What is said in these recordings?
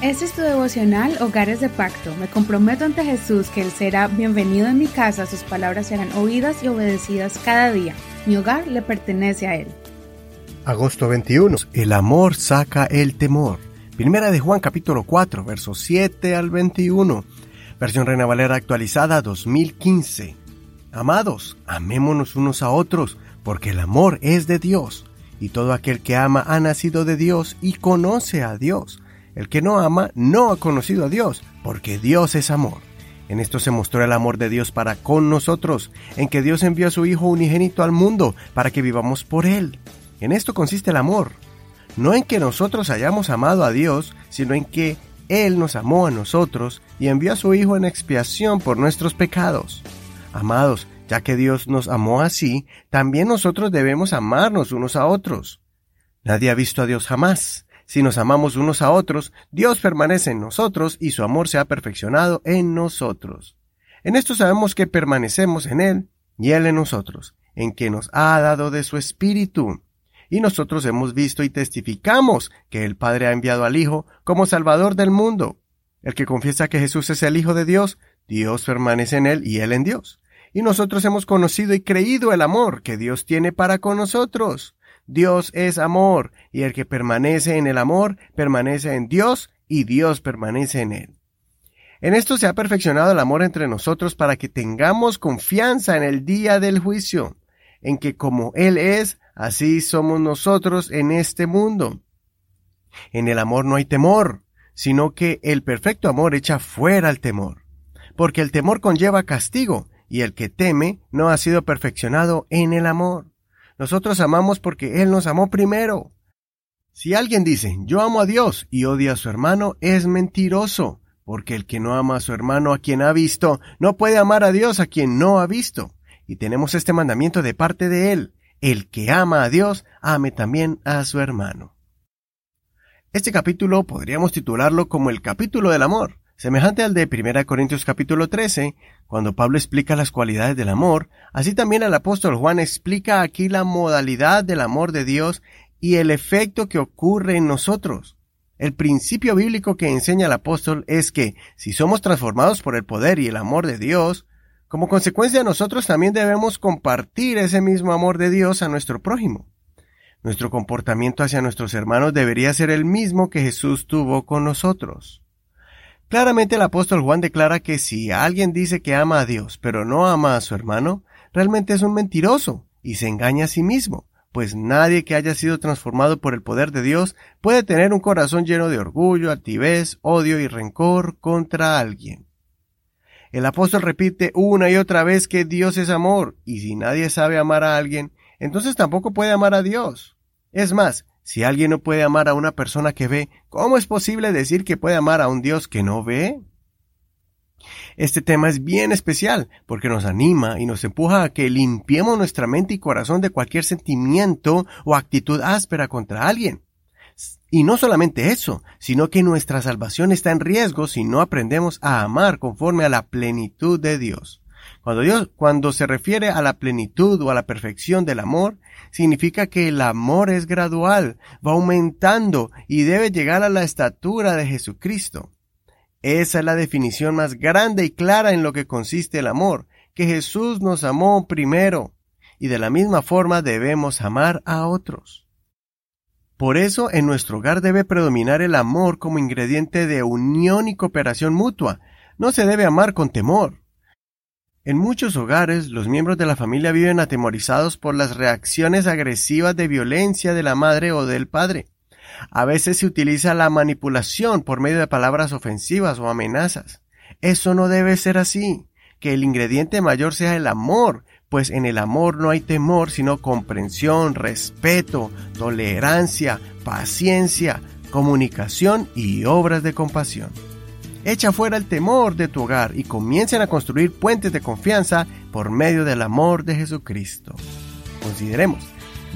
Este es tu devocional Hogares de Pacto. Me comprometo ante Jesús que Él será bienvenido en mi casa, sus palabras serán oídas y obedecidas cada día. Mi hogar le pertenece a Él. Agosto 21. El amor saca el temor. Primera de Juan capítulo 4, versos 7 al 21. Versión Reina Valera actualizada 2015. Amados, amémonos unos a otros, porque el amor es de Dios, y todo aquel que ama ha nacido de Dios y conoce a Dios. El que no ama no ha conocido a Dios, porque Dios es amor. En esto se mostró el amor de Dios para con nosotros, en que Dios envió a su Hijo unigénito al mundo para que vivamos por Él. En esto consiste el amor, no en que nosotros hayamos amado a Dios, sino en que Él nos amó a nosotros y envió a su Hijo en expiación por nuestros pecados. Amados, ya que Dios nos amó así, también nosotros debemos amarnos unos a otros. Nadie ha visto a Dios jamás. Si nos amamos unos a otros, Dios permanece en nosotros y su amor se ha perfeccionado en nosotros. En esto sabemos que permanecemos en Él y Él en nosotros, en que nos ha dado de su Espíritu. Y nosotros hemos visto y testificamos que el Padre ha enviado al Hijo como Salvador del mundo. El que confiesa que Jesús es el Hijo de Dios, Dios permanece en Él y Él en Dios. Y nosotros hemos conocido y creído el amor que Dios tiene para con nosotros. Dios es amor, y el que permanece en el amor permanece en Dios y Dios permanece en él. En esto se ha perfeccionado el amor entre nosotros para que tengamos confianza en el día del juicio, en que como Él es, así somos nosotros en este mundo. En el amor no hay temor, sino que el perfecto amor echa fuera el temor, porque el temor conlleva castigo, y el que teme no ha sido perfeccionado en el amor. Nosotros amamos porque Él nos amó primero. Si alguien dice, yo amo a Dios y odia a su hermano, es mentiroso, porque el que no ama a su hermano a quien ha visto, no puede amar a Dios a quien no ha visto. Y tenemos este mandamiento de parte de Él, el que ama a Dios, ame también a su hermano. Este capítulo podríamos titularlo como el capítulo del amor, Semejante al de 1 Corintios capítulo 13, cuando Pablo explica las cualidades del amor, así también el apóstol Juan explica aquí la modalidad del amor de Dios y el efecto que ocurre en nosotros. El principio bíblico que enseña el apóstol es que si somos transformados por el poder y el amor de Dios, como consecuencia nosotros también debemos compartir ese mismo amor de Dios a nuestro prójimo. Nuestro comportamiento hacia nuestros hermanos debería ser el mismo que Jesús tuvo con nosotros. Claramente el apóstol Juan declara que si alguien dice que ama a Dios, pero no ama a su hermano, realmente es un mentiroso y se engaña a sí mismo, pues nadie que haya sido transformado por el poder de Dios puede tener un corazón lleno de orgullo, altivez, odio y rencor contra alguien. El apóstol repite una y otra vez que Dios es amor, y si nadie sabe amar a alguien, entonces tampoco puede amar a Dios. Es más, si alguien no puede amar a una persona que ve, ¿cómo es posible decir que puede amar a un Dios que no ve? Este tema es bien especial porque nos anima y nos empuja a que limpiemos nuestra mente y corazón de cualquier sentimiento o actitud áspera contra alguien. Y no solamente eso, sino que nuestra salvación está en riesgo si no aprendemos a amar conforme a la plenitud de Dios. Cuando Dios, cuando se refiere a la plenitud o a la perfección del amor, significa que el amor es gradual, va aumentando y debe llegar a la estatura de Jesucristo. Esa es la definición más grande y clara en lo que consiste el amor, que Jesús nos amó primero, y de la misma forma debemos amar a otros. Por eso en nuestro hogar debe predominar el amor como ingrediente de unión y cooperación mutua. No se debe amar con temor. En muchos hogares, los miembros de la familia viven atemorizados por las reacciones agresivas de violencia de la madre o del padre. A veces se utiliza la manipulación por medio de palabras ofensivas o amenazas. Eso no debe ser así. Que el ingrediente mayor sea el amor, pues en el amor no hay temor, sino comprensión, respeto, tolerancia, paciencia, comunicación y obras de compasión. Echa fuera el temor de tu hogar y comiencen a construir puentes de confianza por medio del amor de Jesucristo. Consideremos,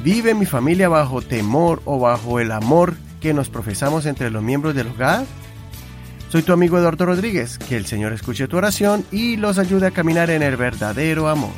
¿vive mi familia bajo temor o bajo el amor que nos profesamos entre los miembros del hogar? Soy tu amigo Eduardo Rodríguez, que el Señor escuche tu oración y los ayude a caminar en el verdadero amor.